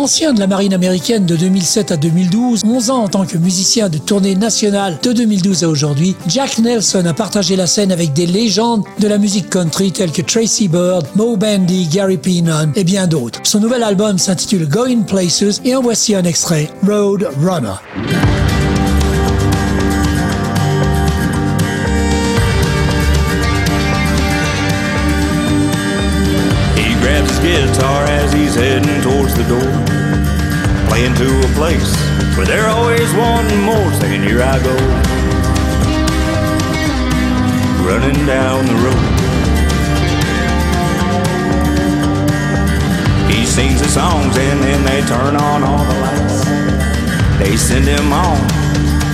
Ancien de la marine américaine de 2007 à 2012, 11 ans en tant que musicien de tournée nationale de 2012 à aujourd'hui, Jack Nelson a partagé la scène avec des légendes de la musique country telles que Tracy Bird, Mo Bandy, Gary Peenan et bien d'autres. Son nouvel album s'intitule Going Places et en voici un extrait, Road Runner. Place where they're always wanting more, saying, Here I go, running down the road. He sings the songs and then they turn on all the lights. They send him on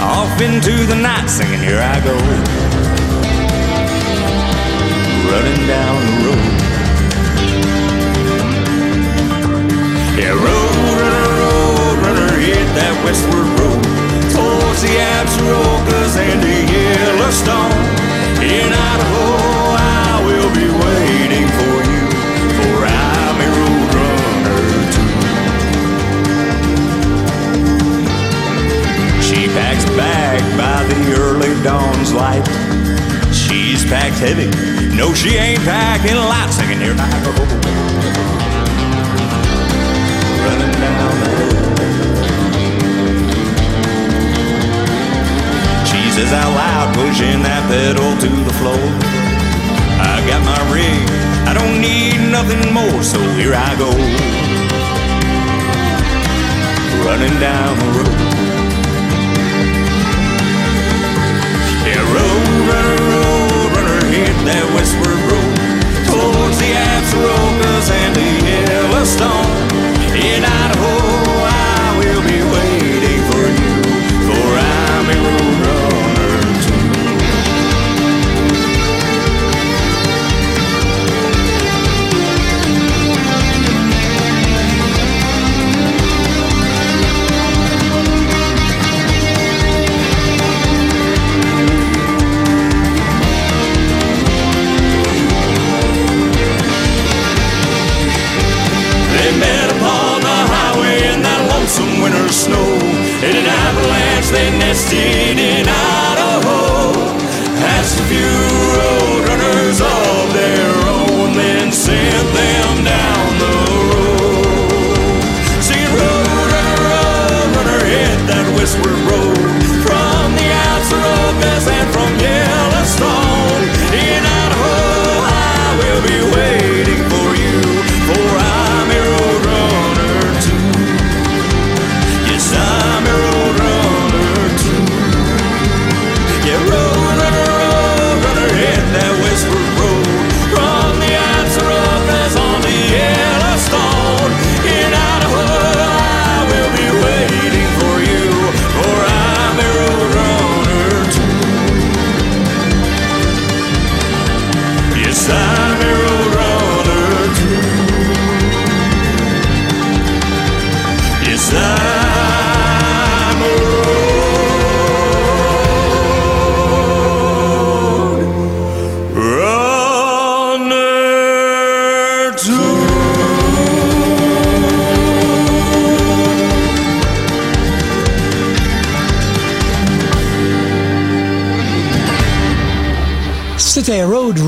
off into the night, singing, Here I go, running down the road. Yeah, road that westward road towards the Absarokas and the Yellowstone. In Idaho, I will be waiting for you, for I'm a road runner too. She packs back by the early dawn's light. She's packed heavy. No, she ain't packing light. Singing here, I go. Running down the road. Says out loud, pushing that pedal to the floor. I got my rig, I don't need nothing more, so here I go. Running down the road. Yeah, road runner, road runner, hit that westward road towards the Absarokas and the Yellowstone. In Idaho, nested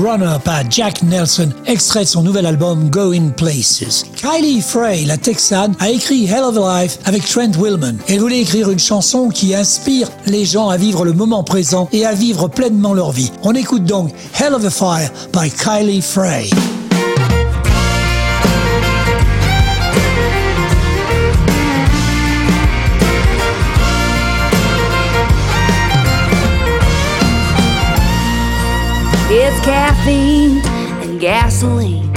Par Jack Nelson, extrait de son nouvel album Going Places. Kylie Frey, la Texane, a écrit Hell of a Life avec Trent Willman. Elle voulait écrire une chanson qui inspire les gens à vivre le moment présent et à vivre pleinement leur vie. On écoute donc Hell of a Fire by Kylie Frey. Caffeine and gasoline.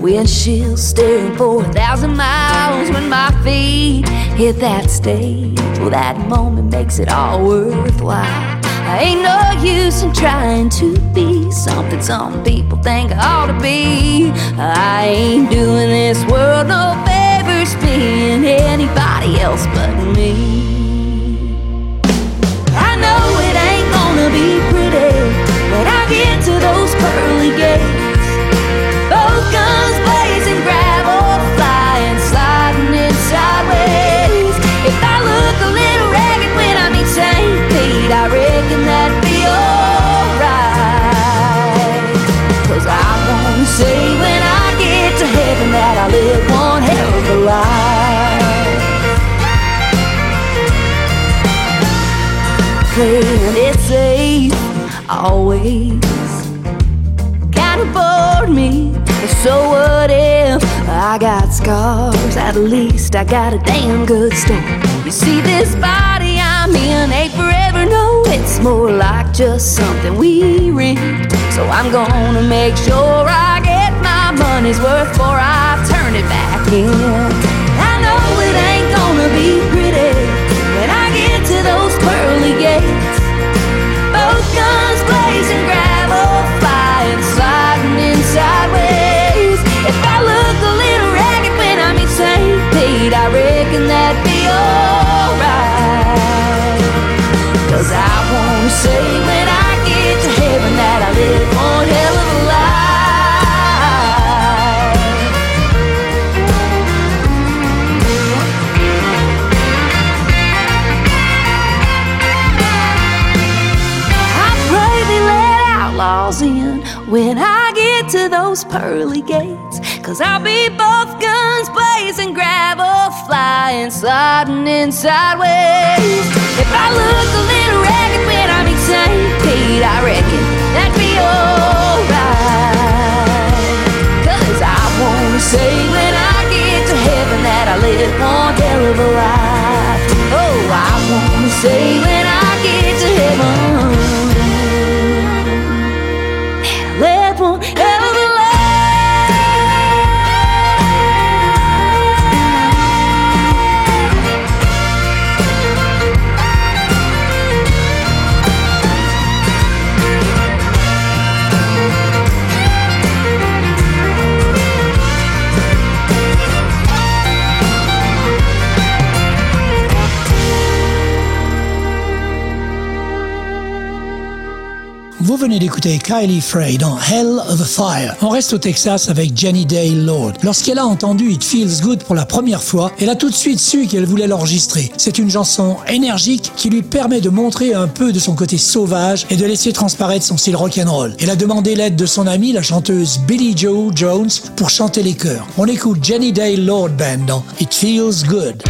windshield staring for a thousand miles when my feet hit that stage. Well, that moment makes it all worthwhile. I ain't no use in trying to be something some people think I ought to be. I ain't doing this world no favors being anybody else but me. Pearly gates. Both guns blazing, gravel flying, sliding in sideways. If I look a little ragged when I meet St. Pete, I reckon that'd be alright. Cause I wanna say when I get to heaven that I live one hell of a life. Playing it safe, always So what if I got scars? At least I got a damn good story. You see, this body I'm in ain't forever, no. It's more like just something we rent. So I'm gonna make sure I get my money's worth before I turn it back in. I know it ain't gonna be pretty when I get to those pearly gates. Both guns blazing, gravel say when I get to heaven that I live one hell of a life. I pray they let outlaws in when I get to those pearly gates. Cause I'll be both sliding in sideways. If I look a little ragged when I meet St. Pete, I reckon that'd be alright. Cause I wanna say when I get to heaven that I live one hell of a life. Oh, I wanna say when I get to heaven. Kylie Frey dans Hell of a Fire. On reste au Texas avec Jenny Day Lord. Lorsqu'elle a entendu It Feels Good pour la première fois, elle a tout de suite su qu'elle voulait l'enregistrer. C'est une chanson énergique qui lui permet de montrer un peu de son côté sauvage et de laisser transparaître son style rock'n'roll. Elle a demandé l'aide de son amie, la chanteuse Billie Joe Jones, pour chanter les chœurs. On écoute Jenny Day Lord Band dans It Feels Good.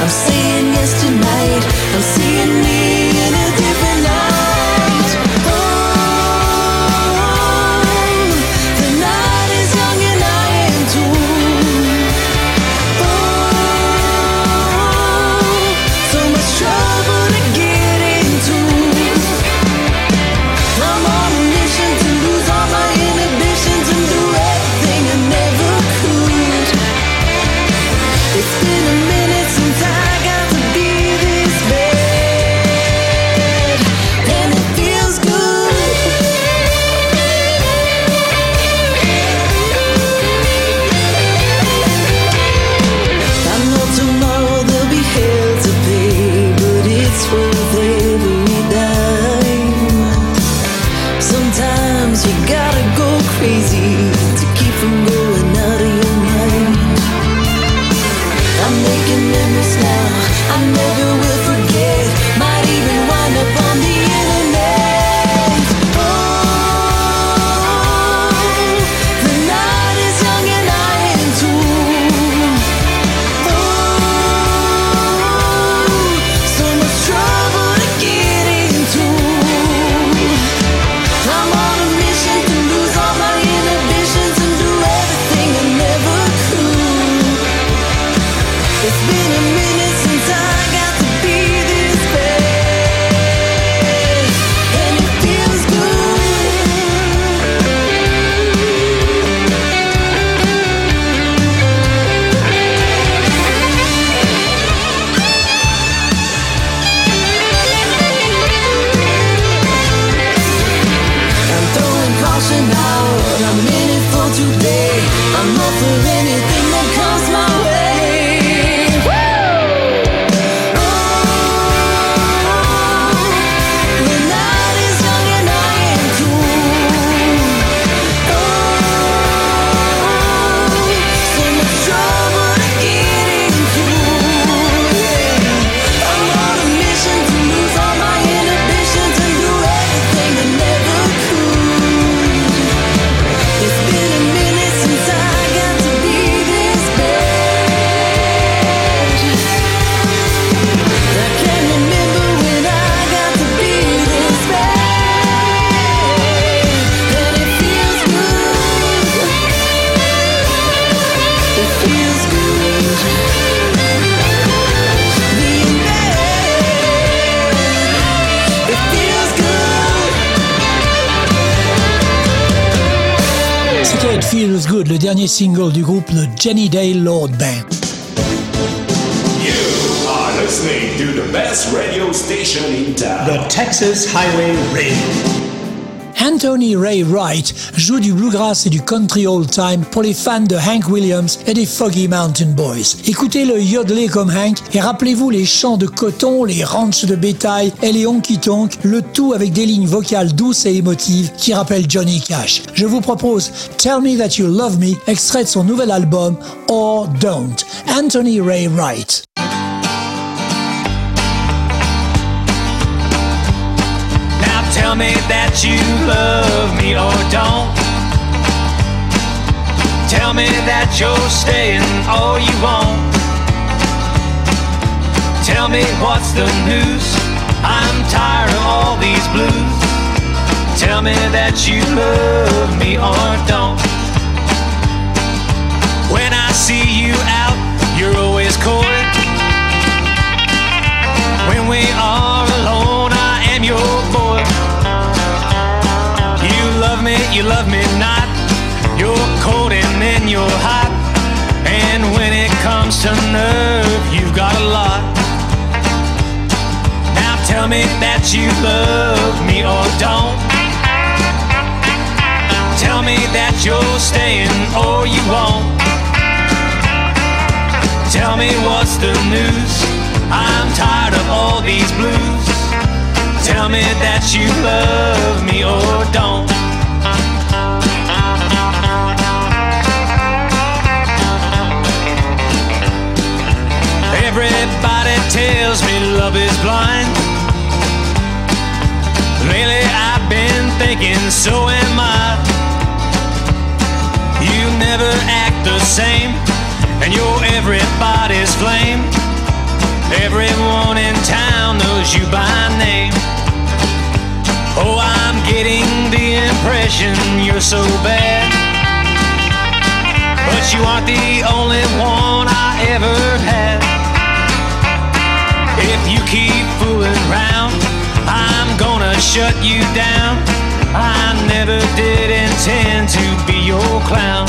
I'm saying yes tonight. I'm seeing me single du groupe le Jenni Dale Lord Band. You are listening to the best radio station in town. The Texas Highway Radio. Anthony Ray Wright joue du bluegrass et du country old time pour les fans de Hank Williams et des Foggy Mountain Boys. Écoutez le yodeler comme Hank et rappelez-vous les champs de coton, les ranchs de bétail et les honky-tonk, le tout avec des lignes vocales douces et émotives qui rappellent Johnny Cash. Je vous propose Tell Me That You Love Me, extrait de son nouvel album Or Don't. Anthony Ray Wright. Tell me that you love me or don't. Tell me that you're staying or you won't. Tell me what's the news. I'm tired of all these blues. Tell me that you love me or don't. When I see you out, you're always coy. When we are you love me not. You're cold and then you're hot. And when it comes to nerve, you've got a lot. Now tell me that you love me or don't. Tell me that you're staying or you won't. Tell me what's the news. I'm tired of all these blues. Tell me that you love me or don't. Everybody tells me love is blind. Lately I've been thinking, so am I. You never act the same, and you're everybody's flame. Everyone in town knows you by name. Oh, I'm getting the impression you're so bad. But you aren't the only one I ever had. If you keep fooling around, I'm gonna shut you down. I never did intend to be your clown.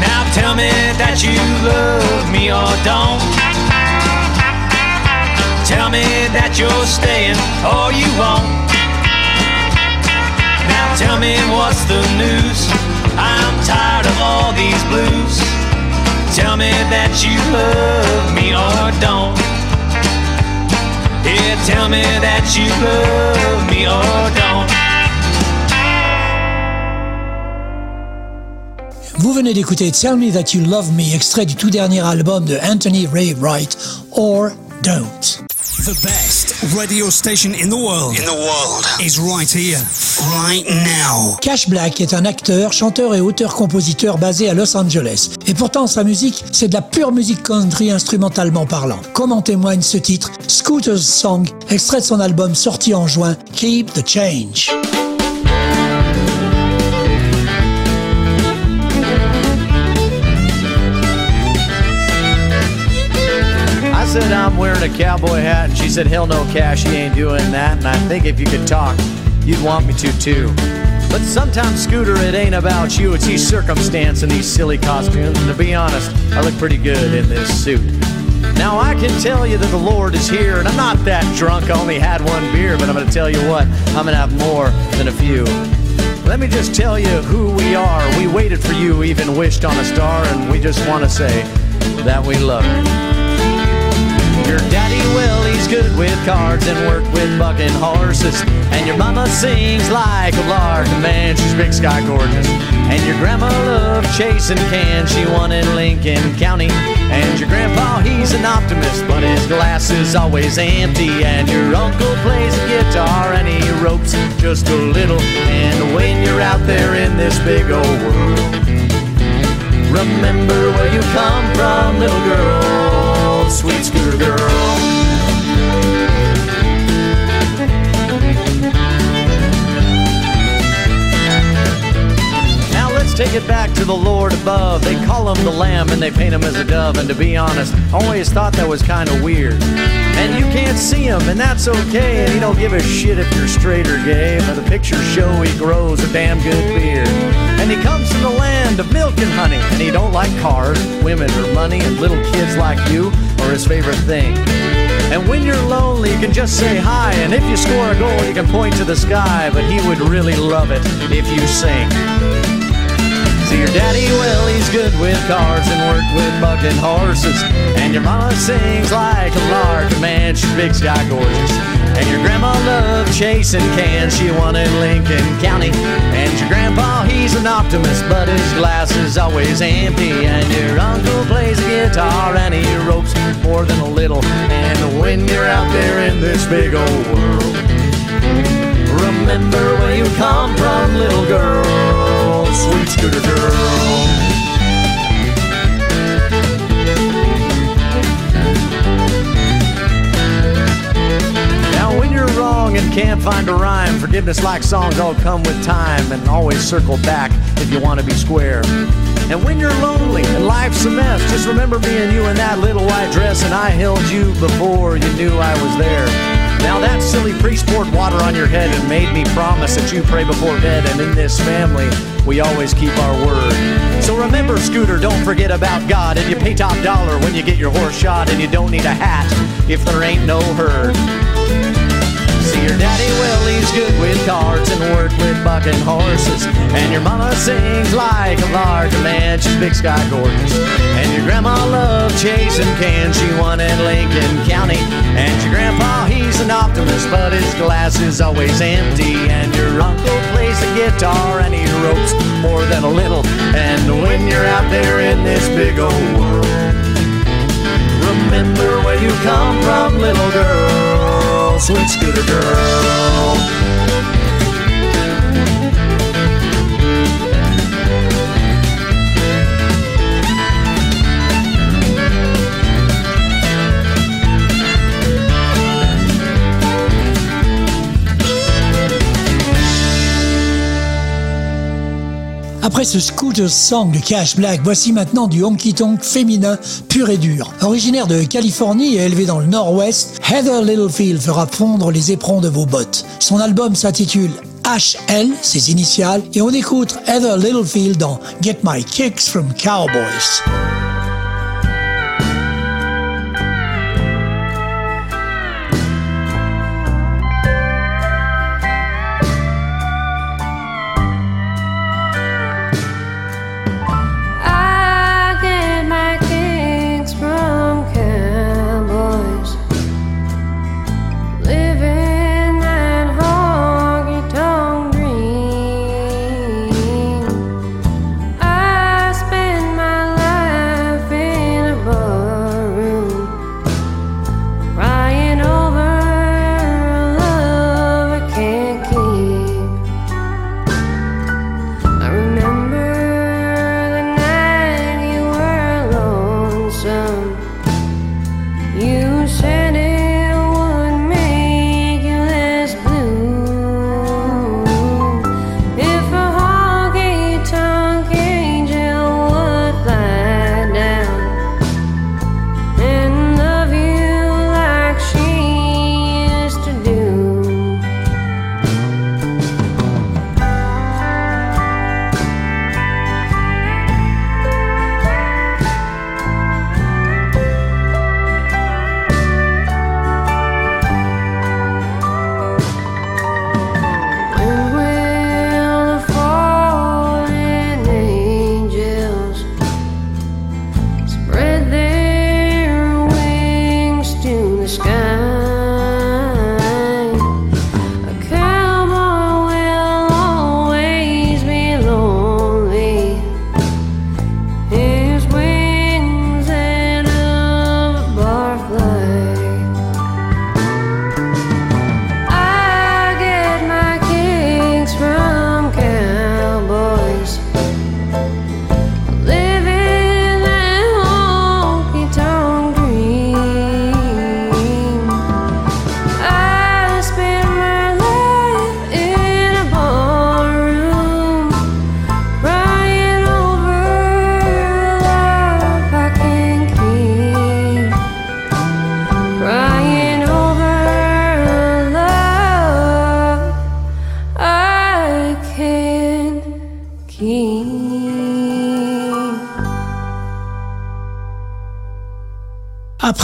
Now tell me that you love me or don't. Tell me that you're staying or you won't. Now tell me what's the news. I'm tired of all these blues. Tell me that you love me or don't. Tell me that you love me or don't. Vous venez d'écouter Tell Me That You Love Me, extrait du tout dernier album de Anthony Ray Wright, Or Don't. The best radio station in the world. In the world. Is right here. Right now. Cash Black est un acteur, chanteur et auteur-compositeur basé à Los Angeles. Et pourtant, sa musique, c'est de la pure musique country instrumentalement parlant. Comme en témoigne ce titre, Scooter's Song, extrait de son album sorti en juin, Keep the Change. I'm wearing a cowboy hat, and she said, hell no, Cash, he ain't doing that. And I think if you could talk, you'd want me to too. But sometimes, Scooter, it ain't about you, it's these circumstance and these silly costumes. And to be honest, I look pretty good in this suit. Now I can tell you that the Lord is here, and I'm not that drunk, I only had one beer, but I'm gonna tell you what, I'm gonna have more than a few. Let me just tell you who we are. We waited for you, even wished on a star, and we just wanna say that we love you. Your daddy, well, he's good with cards and worked with bucking horses. And your mama sings like a lark, and man, she's big sky gorgeous. And your grandma loved chasing cans, she won in Lincoln County. And your grandpa, he's an optimist, but his glass is always empty. And your uncle plays a guitar and he ropes just a little. And when you're out there in this big old world, remember where you come from, little girl, sweet scooter girl. Now let's take it back to the Lord above. They call him the Lamb and they paint him as a dove. And to be honest, I always thought that was kind of weird. And you can't see him, and that's okay. And he don't give a shit if you're straight or gay. But the pictures show he grows a damn good beard. And he comes from the land of milk and honey. And he don't like cars, women, or money, and little kids like you are his favorite thing. And when you're lonely, you can just say hi. And if you score a goal, you can point to the sky. But he would really love it if you sing. See your daddy, well, he's good with cars and worked with bucking horses. And your mama sings like a lark, man, she's big sky gorgeous. And your grandma loved chasing cans, she wanted Lincoln County. And your grandpa, he's an optimist, but his glass is always empty. And your uncle plays a guitar and he ropes more than a little. And when you're out there in this big old world, remember where you come from, little girl sweet scooter girl. And can't find a rhyme, forgiveness like songs all come with time and always circle back if you want to be square. And when you're lonely and life's a mess, just remember me and you in that little white dress, and I held you before you knew I was there. Now that silly priest poured water on your head and made me promise that you pray before bed. And in this family, we always keep our word. So remember, Scooter, don't forget about God. And you pay top dollar when you get your horse shot. And you don't need a hat if there ain't no herd. Your daddy, well, he's good with cards and worked with bucking horses. And your mama sings like a lark, man, she's big sky gorgeous. And your grandma loved chasing cans, she won in Lincoln County. And your grandpa, he's an optimist, but his glass is always empty. And your uncle plays the guitar and he ropes more than a little. And when you're out there in this big old world, remember where you come from, little girl sweet scooter girl. Après ce scooter song de Cash Black, voici maintenant du honky tonk féminin pur et dur. Originaire de Californie et élevé dans le nord-ouest, Heather Littlefield fera fondre les éperons de vos bottes. Son album s'intitule HL, ses initiales, et on écoute Heather Littlefield dans Get My Kicks from Cowboys.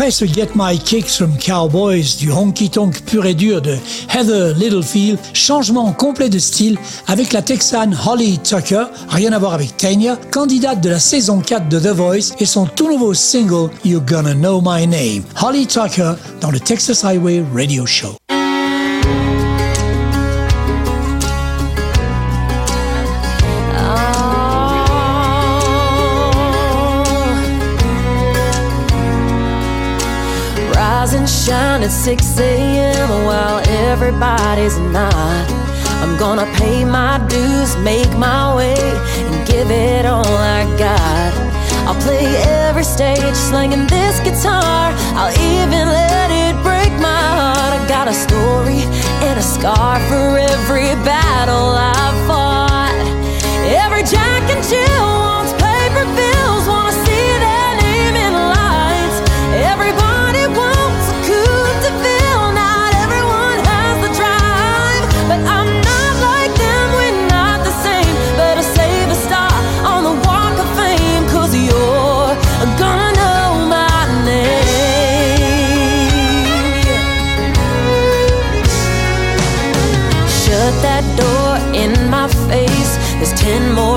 Après ce Get My Kicks from Cowboys du honky tonk pur et dur de Heather Littlefield, changement complet de style avec la Texane Holly Tucker, rien à voir avec Tanya, candidate de la saison 4 de The Voice et son tout nouveau single You're Gonna Know My Name. Holly Tucker dans le Texas Highway Radio Show. Shine at 6 a.m. while everybody's not. I'm gonna pay my dues, make my way, and give it all I got. I'll play every stage, slinging this guitar. I'll even let it break my heart. I got a story and a scar for every battle I've fought. Every Jack and Jill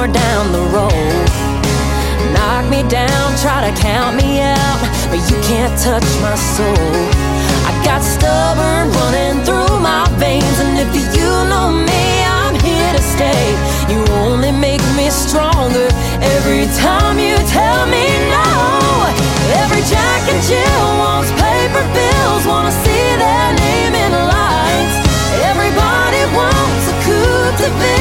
more down the road. Knock me down, try to count me out, but you can't touch my soul. I got stubborn running through my veins, and if you know me, I'm here to stay. You only make me stronger every time you tell me no. Every Jack and Jill wants paper bills, wanna see their name in lights. Everybody wants a coupe de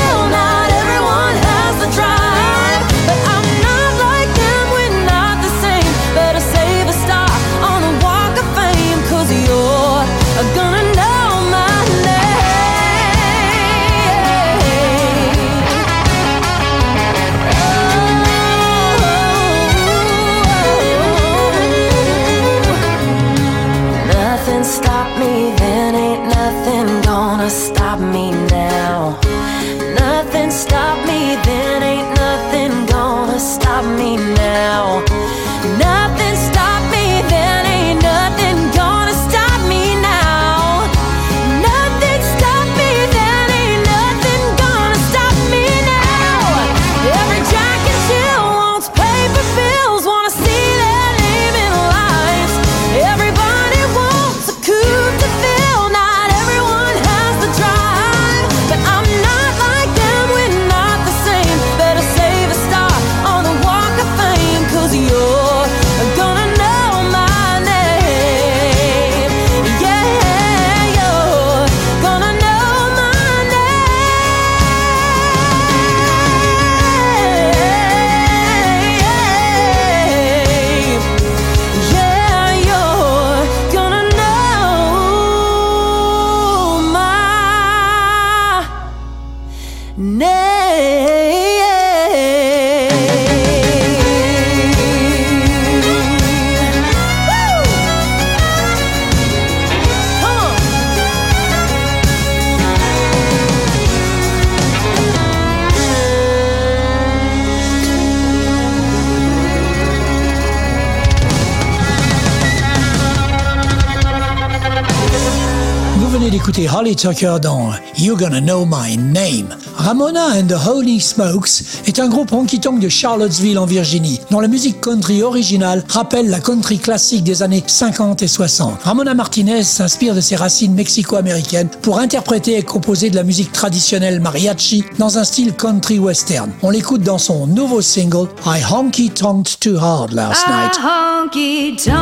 Holly Tucker dans You're Gonna Know My Name. Ramona and the Holy Smokes est un groupe honky-tonk de Charlottesville en Virginie, dont la musique country originale rappelle la country classique des années 50 et 60. Ramona Martinez s'inspire de ses racines mexico-américaines pour interpréter et composer de la musique traditionnelle mariachi dans un style country western. On l'écoute dans son nouveau single I Honky Tonked Too Hard Last Night. I honky tonk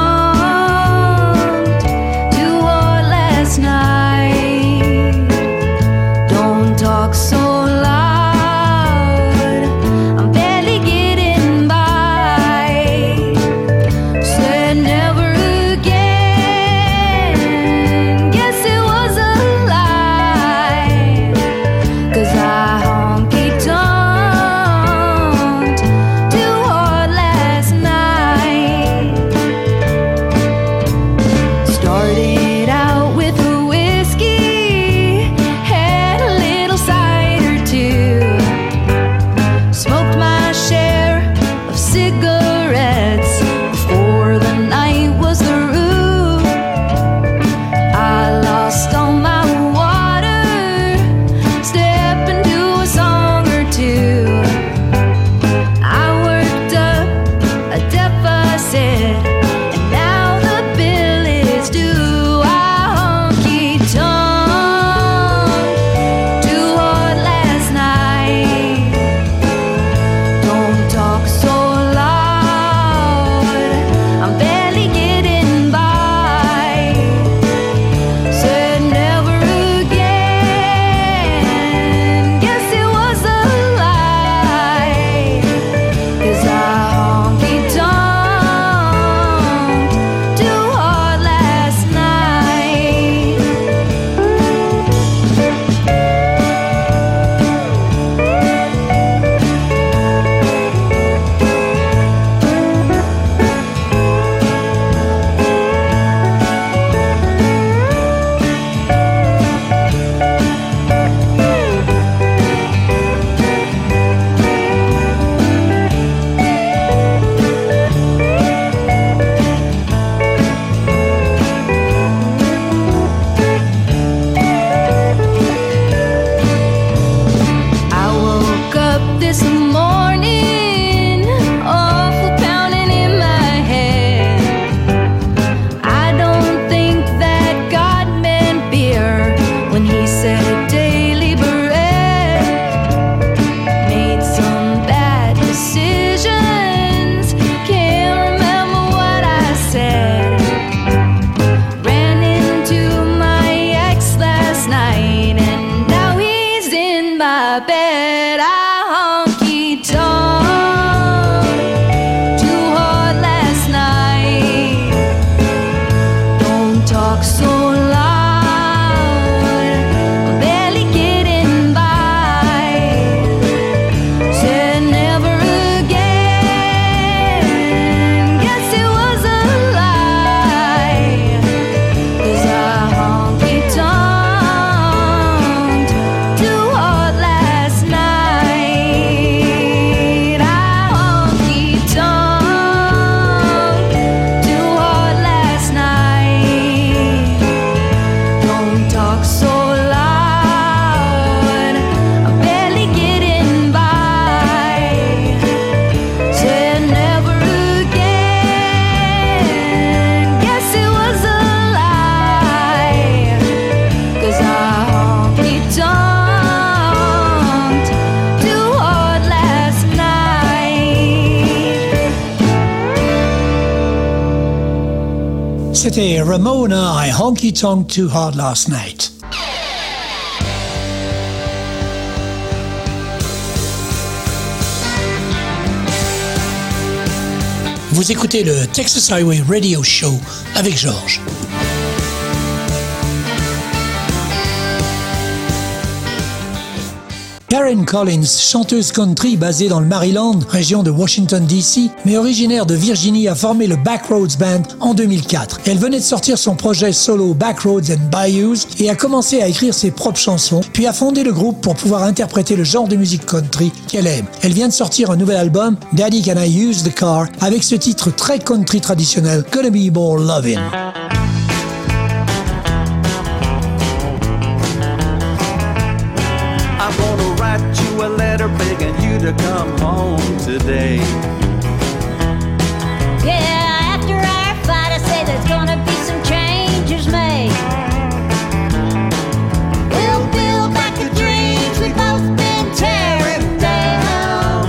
too hard last night. Honky Tonk Too Hard Last Night. Vous écoutez le Texas Highway Radio Show avec Georges. Karen Collins, chanteuse country basée dans le Maryland, région de Washington DC, mais originaire de Virginie, a formé le Backroads Band en 2004. Elle venait de sortir son projet solo Backroads and Bayous et a commencé à écrire ses propres chansons, puis a fondé le groupe pour pouvoir interpréter le genre de musique country qu'elle aime. Elle vient de sortir un nouvel album, Daddy Can I Use the Car, avec ce titre très country traditionnel, Gonna Be More Lovin'. To come home today. Yeah, after our fight, I say there's gonna be some changes made. We'll build back the dreams we've both been tearing down.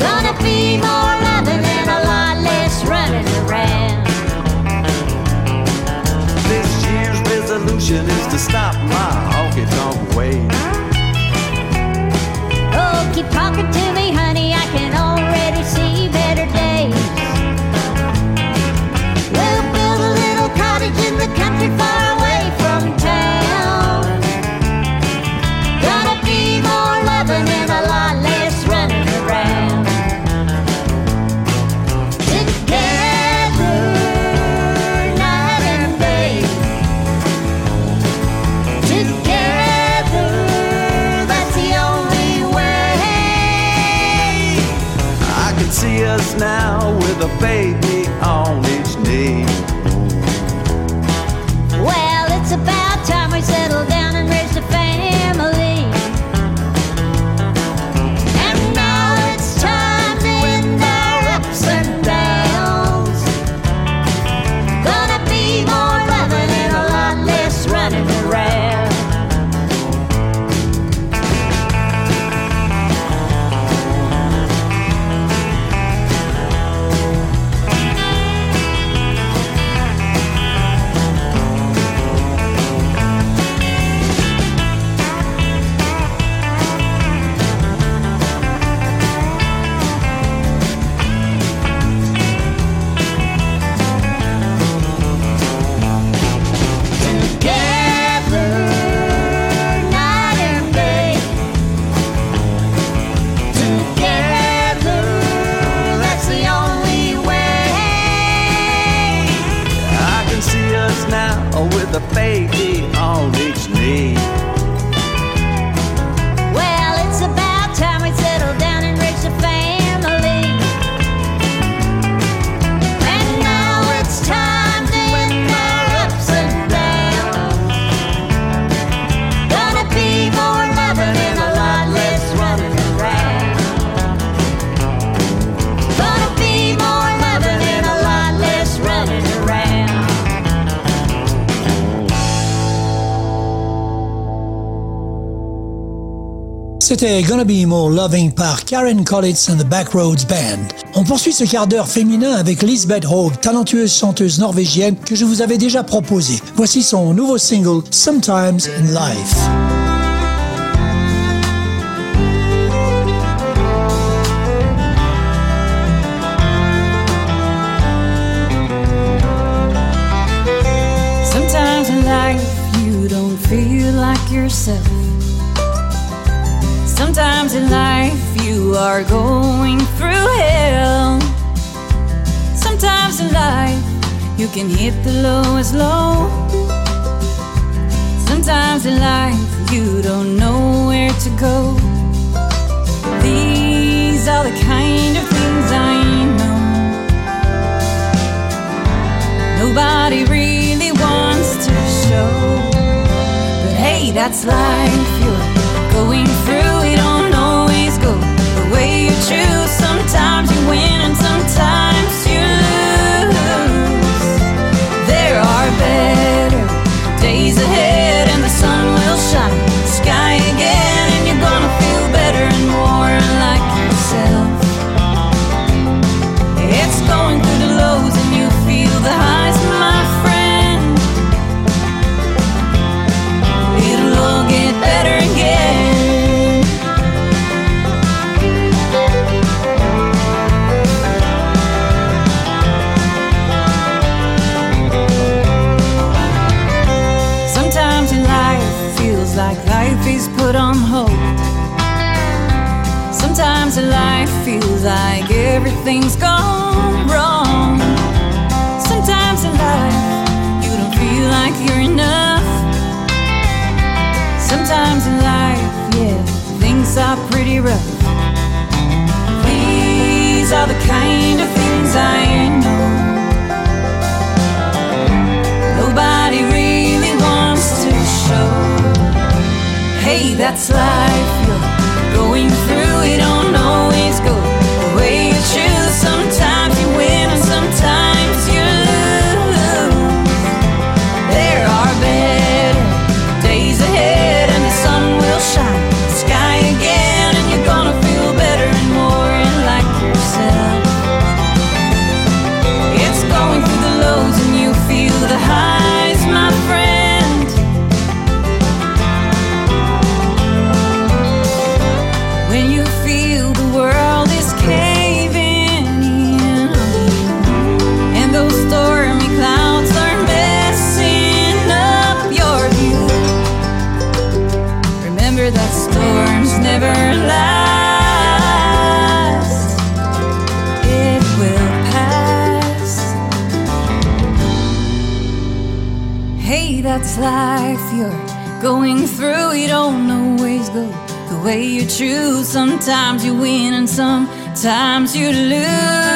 Gonna be more loving and a lot less running around. This year's resolution is to stop my honky tonk ways see us now with a baby on each knee. Gonna Be More Loving par Karen Collins and the Backroads Band. On poursuit ce quart d'heure féminin avec Lisbeth Haug, talentueuse chanteuse norvégienne que je vous avais déjà proposée. Voici son nouveau single Sometimes in Life. Sometimes in life you don't feel like yourself. Sometimes in life you are going through hell. Sometimes in life you can hit the lowest low. Sometimes in life you don't know where to go. These are the kind of things I know. Nobody really wants to show. But hey, that's life. You're going through, you. Sometimes you win and sometimes you everything's gone wrong. Sometimes in life, you don't feel like you're enough. Sometimes in life, yeah, things are pretty rough. These are the kind of things I know. Nobody really wants to show. Hey, that's life. way you choose. Sometimes you win and sometimes you lose.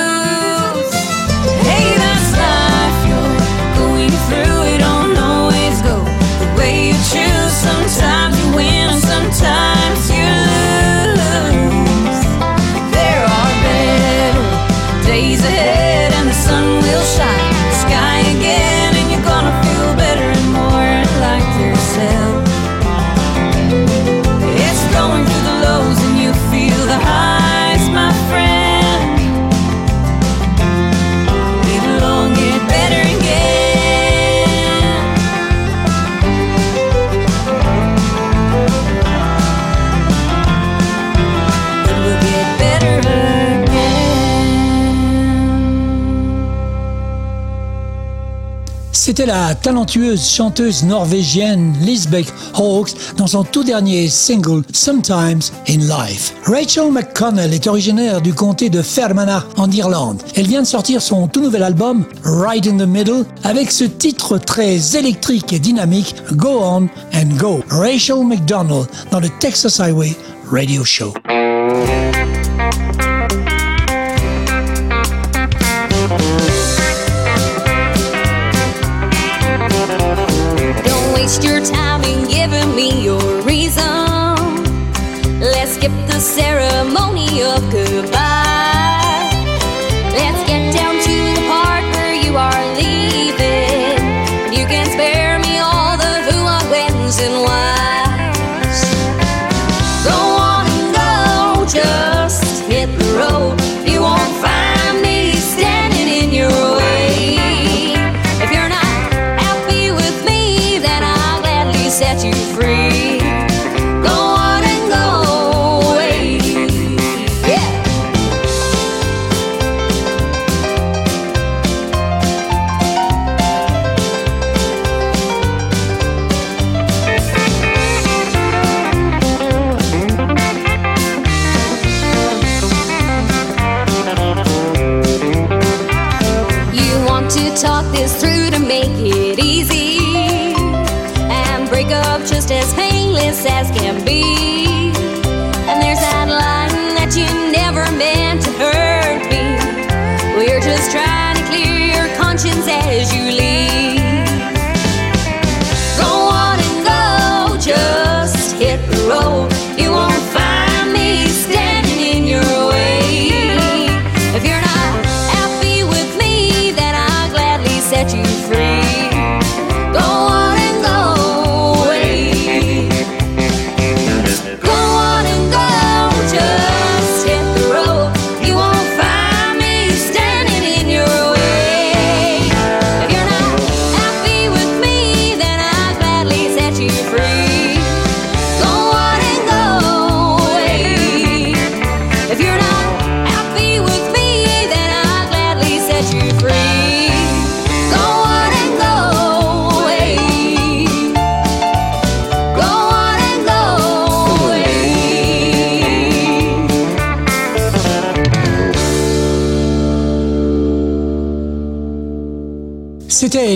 C'était la talentueuse chanteuse norvégienne Lisbeth Hawkes dans son tout dernier single Sometimes in Life. Rachel McConnell est originaire du comté de Fermanagh en Irlande. Elle vient de sortir son tout nouvel album Right in the Middle avec ce titre très électrique et dynamique Go On and Go. Rachel McDonald dans le Texas Highway Radio Show.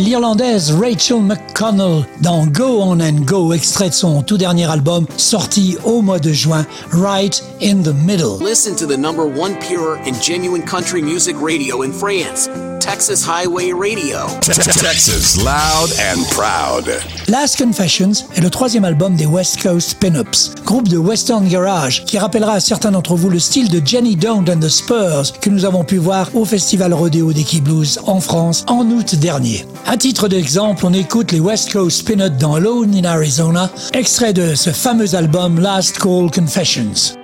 l'Irlandaise Rachel McConnell dans Go On and Go, extrait de son tout dernier album sorti au mois de juin, Right in the Middle. Listen to the number one pure and genuine country music radio in France, Texas Highway Radio. Texas, loud and proud. Last Confessions est le troisième album des West Coast Pinups, groupe de Western Garage qui rappellera à certains d'entre vous le style de Jenny Don't and the Spurs que nous avons pu voir au Festival Rodeo des Key Blues en France en août dernier. À titre d'exemple, on écoute les West Coast Pinups dans Alone in Arizona, extrait de ce fameux album Last Call Confessions.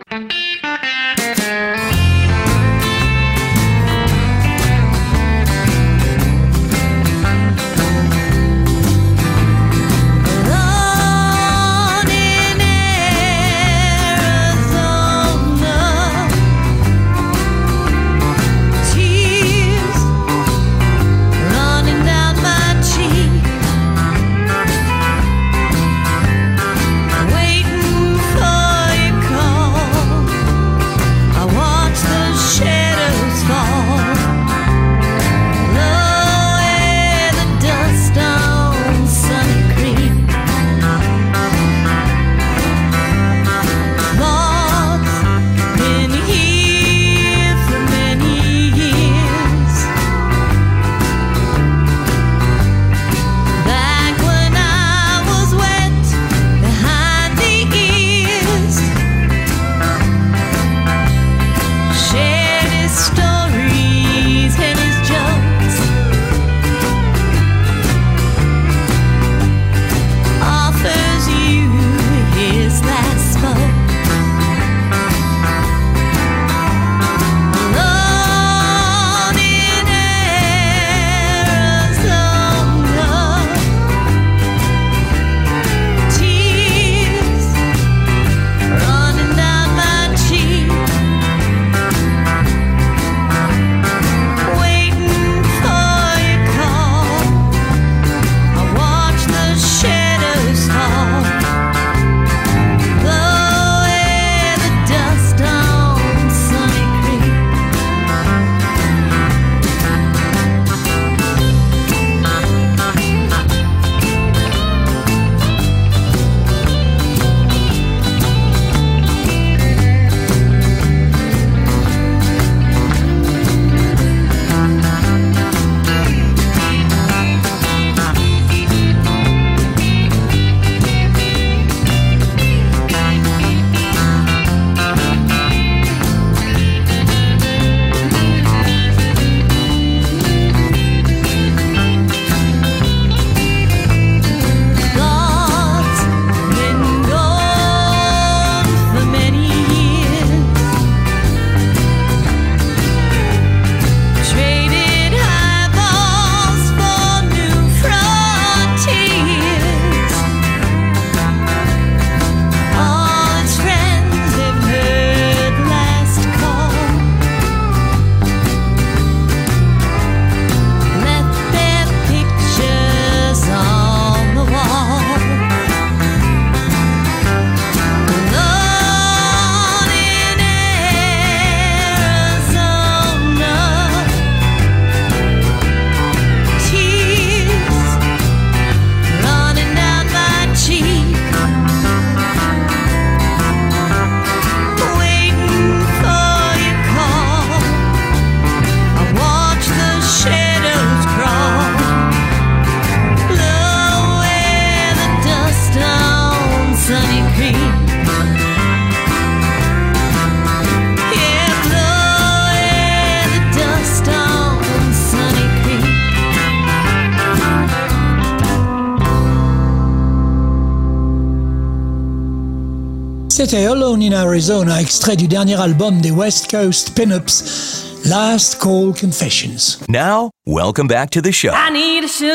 In Arizona, extrait du dernier album des West Coast Pinups, Last Call Confessions. Now, welcome back to the show. I need a sugar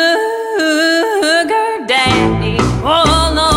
daddy. Oh Lord,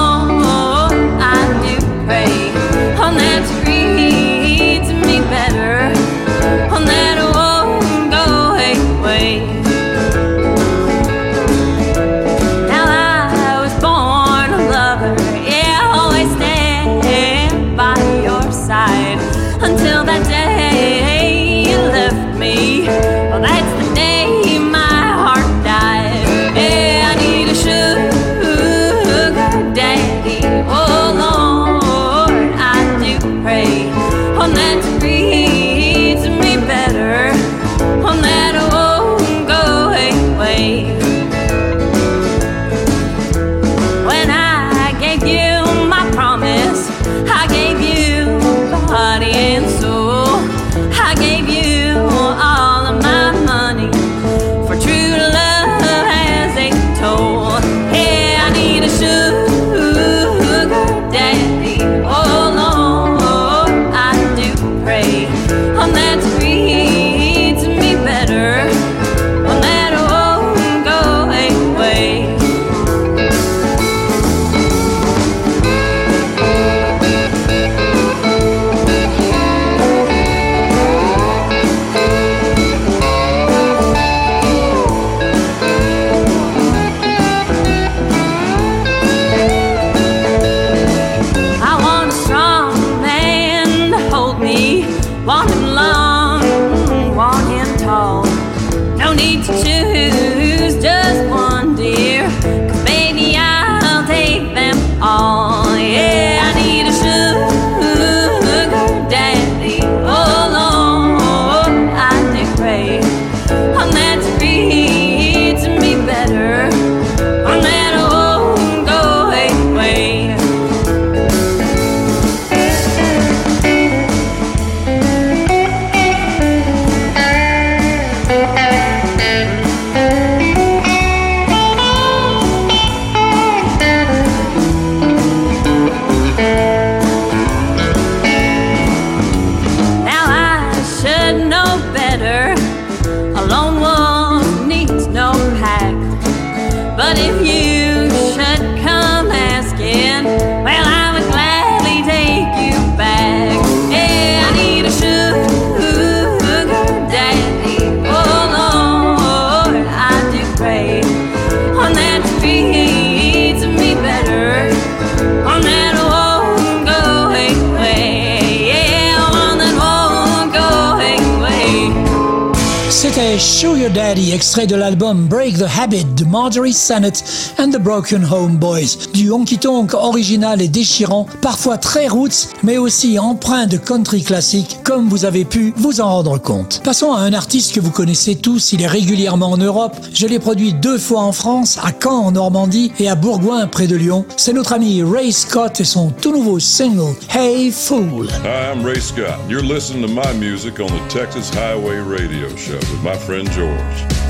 Extrait de l'album Break the Habit de Marjorie Sennett and the Broken Home Boys. Du honky-tonk original et déchirant, parfois très roots, mais aussi empreint de country classique, comme vous avez pu vous en rendre compte. Passons à un artiste que vous connaissez tous, il est régulièrement en Europe. Je l'ai produit deux fois en France, à Caen en Normandie et à Bourgoin près de Lyon. C'est notre ami Ray Scott et son tout nouveau single Hey Fool. Hi, I'm Ray Scott. You're listening to my music on the Texas Highway Radio Show with my friend George.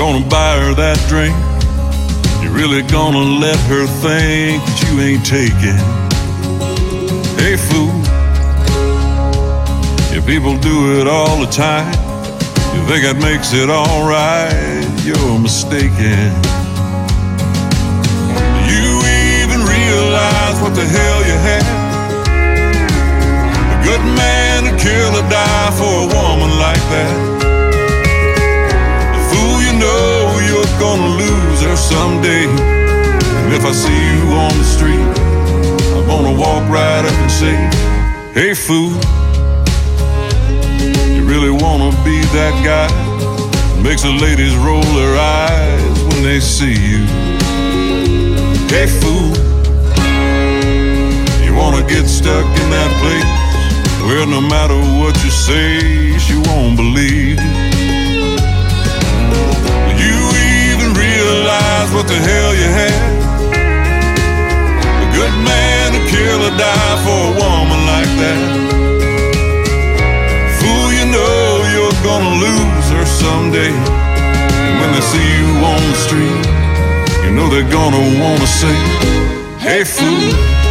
Gonna buy her that drink? You really gonna let her think that you ain't taking? Hey, fool, if people do it all the time, you think that makes it alright? You're mistaken. Do you even realize what the hell you have? A good man would kill or die for a woman like that. Someday. And if I see you on the street, I'm gonna walk right up and say, Hey, fool, you really wanna be that guy? Makes the ladies roll their eyes when they see you. Hey, fool, you wanna get stuck in that place where no matter what you say, she won't believe you. Realize what the hell you had? A good man to kill or die for a woman like that. Fool, you know you're gonna lose her someday. And when they see you on the street, you know they're gonna wanna say, Hey, fool.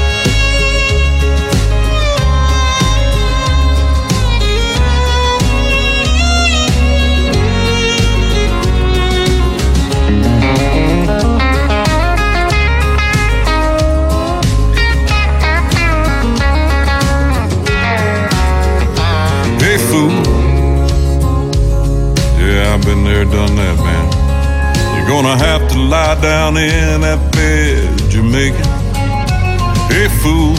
Gonna have to lie down in that bed you're making. Hey, fool.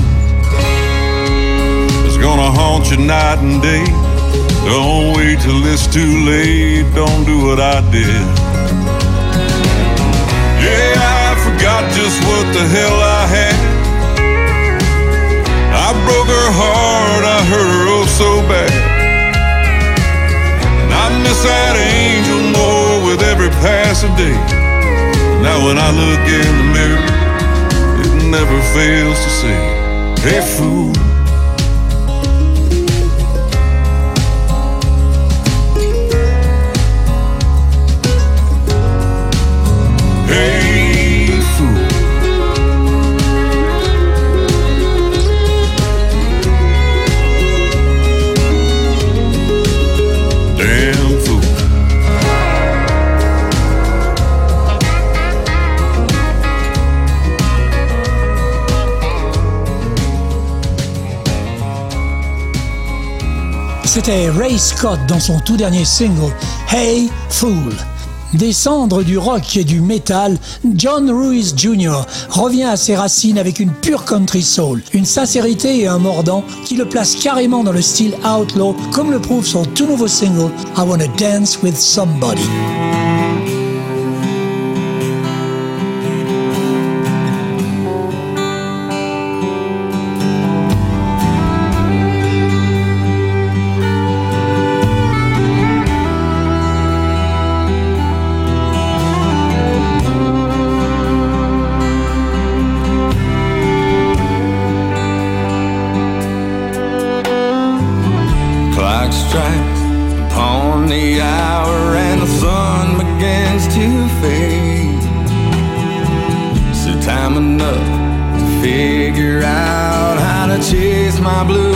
It's gonna haunt you night and day. Don't wait till it's too late. Don't do what I did. Yeah, I forgot just what the hell I had. I broke her heart, I hurt her oh so bad. And I miss that angel more with every passing day. Now when I look in the mirror, it never fails to say, Hey fool. C'était Ray Scott dans son tout dernier single, Hey Fool. Descendre du rock et du metal, John Ruiz Jr. revient à ses racines avec une pure country soul, une sincérité et un mordant qui le place carrément dans le style outlaw, comme le prouve son tout nouveau single I Wanna Dance with Somebody. my blue.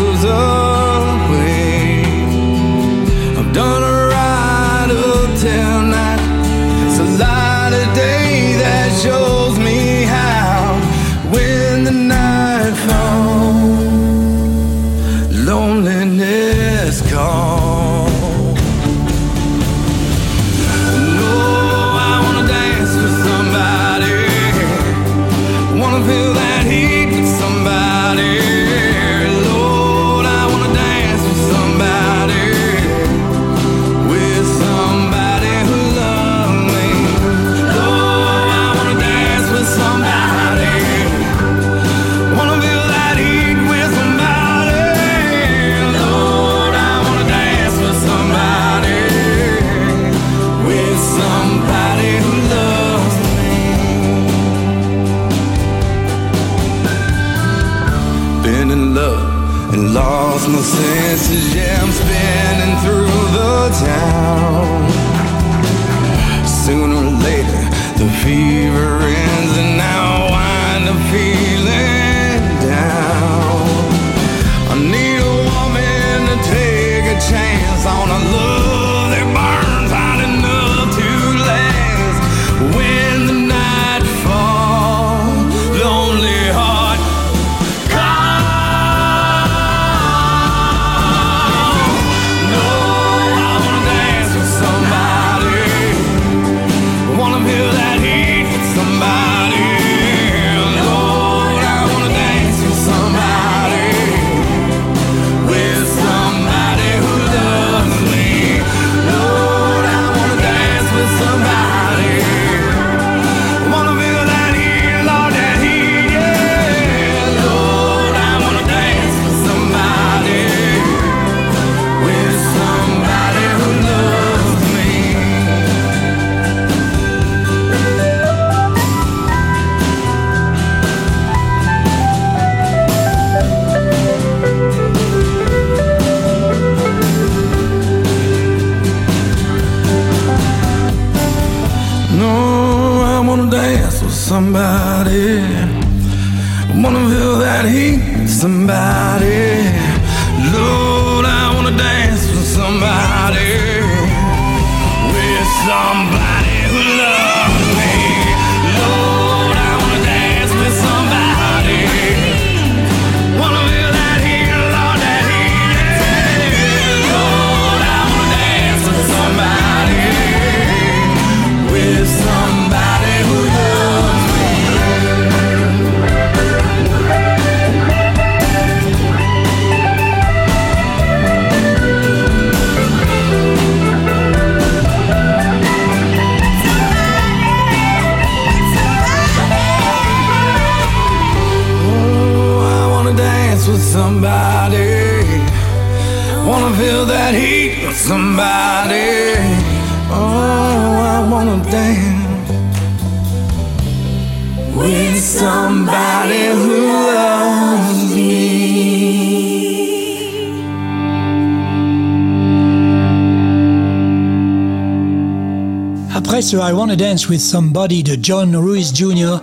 Après ce I Wanna Dance with Somebody de John Ruiz Jr.,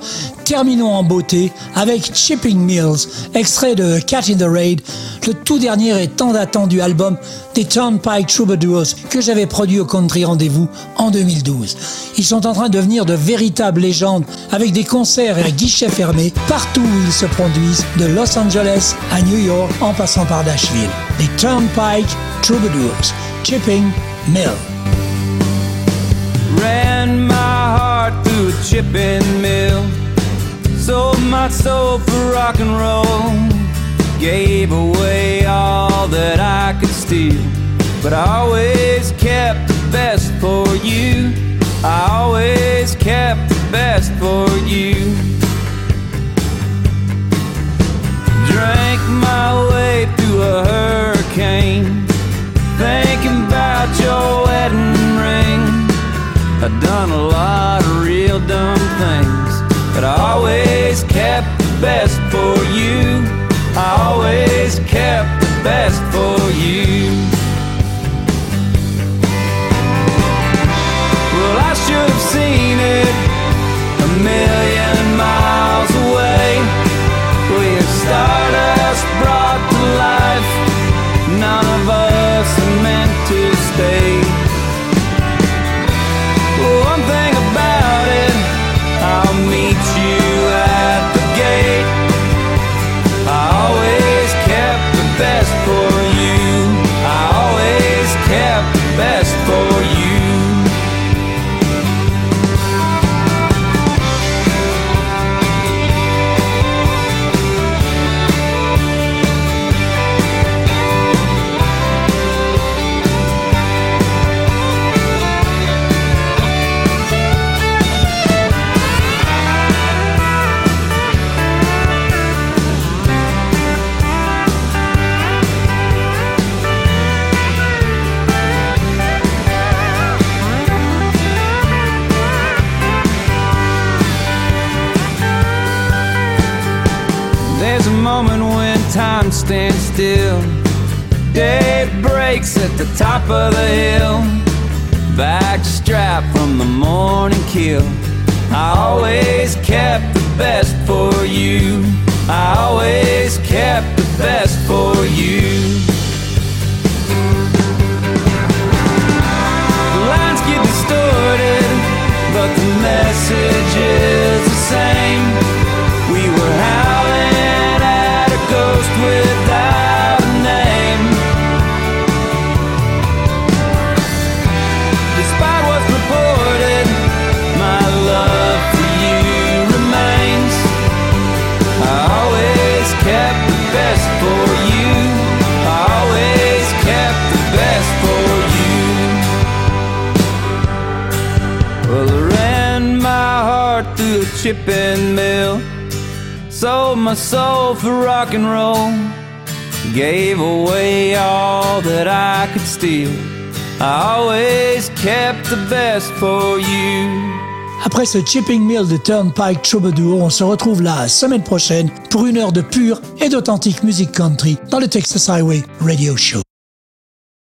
terminons en beauté avec Chipping Mills, extrait de Cat in the Raid, le tout dernier et tant attendu album des Turnpike Troubadours que j'avais produit au Country Rendez-vous en 2012. Ils sont en train de devenir de véritables légendes avec des concerts et guichets fermés partout où ils se produisent, de Los Angeles à New York en passant par Nashville. Les Turnpike Troubadours, Chipping Mill. Chipping mill. Sold my soul for rock and roll. Gave away all that I could steal. But I always kept the best for you. I always kept the best for you. Drank my way through a hurricane. Thinking about your wedding. I've done a lot of real dumb things, but I always kept the best for you. I always kept the best for you. At the top of the hill. Backstrap from the morning kill. I always kept the best for you. I always kept the best for you. My for rock and roll. Gave away all that I could steal. Always kept the best for you. Après ce Chipping Mill de Turnpike Troubadour, on se retrouve la semaine prochaine pour une heure de pure et d'authentique musique country dans le Texas Highway Radio Show.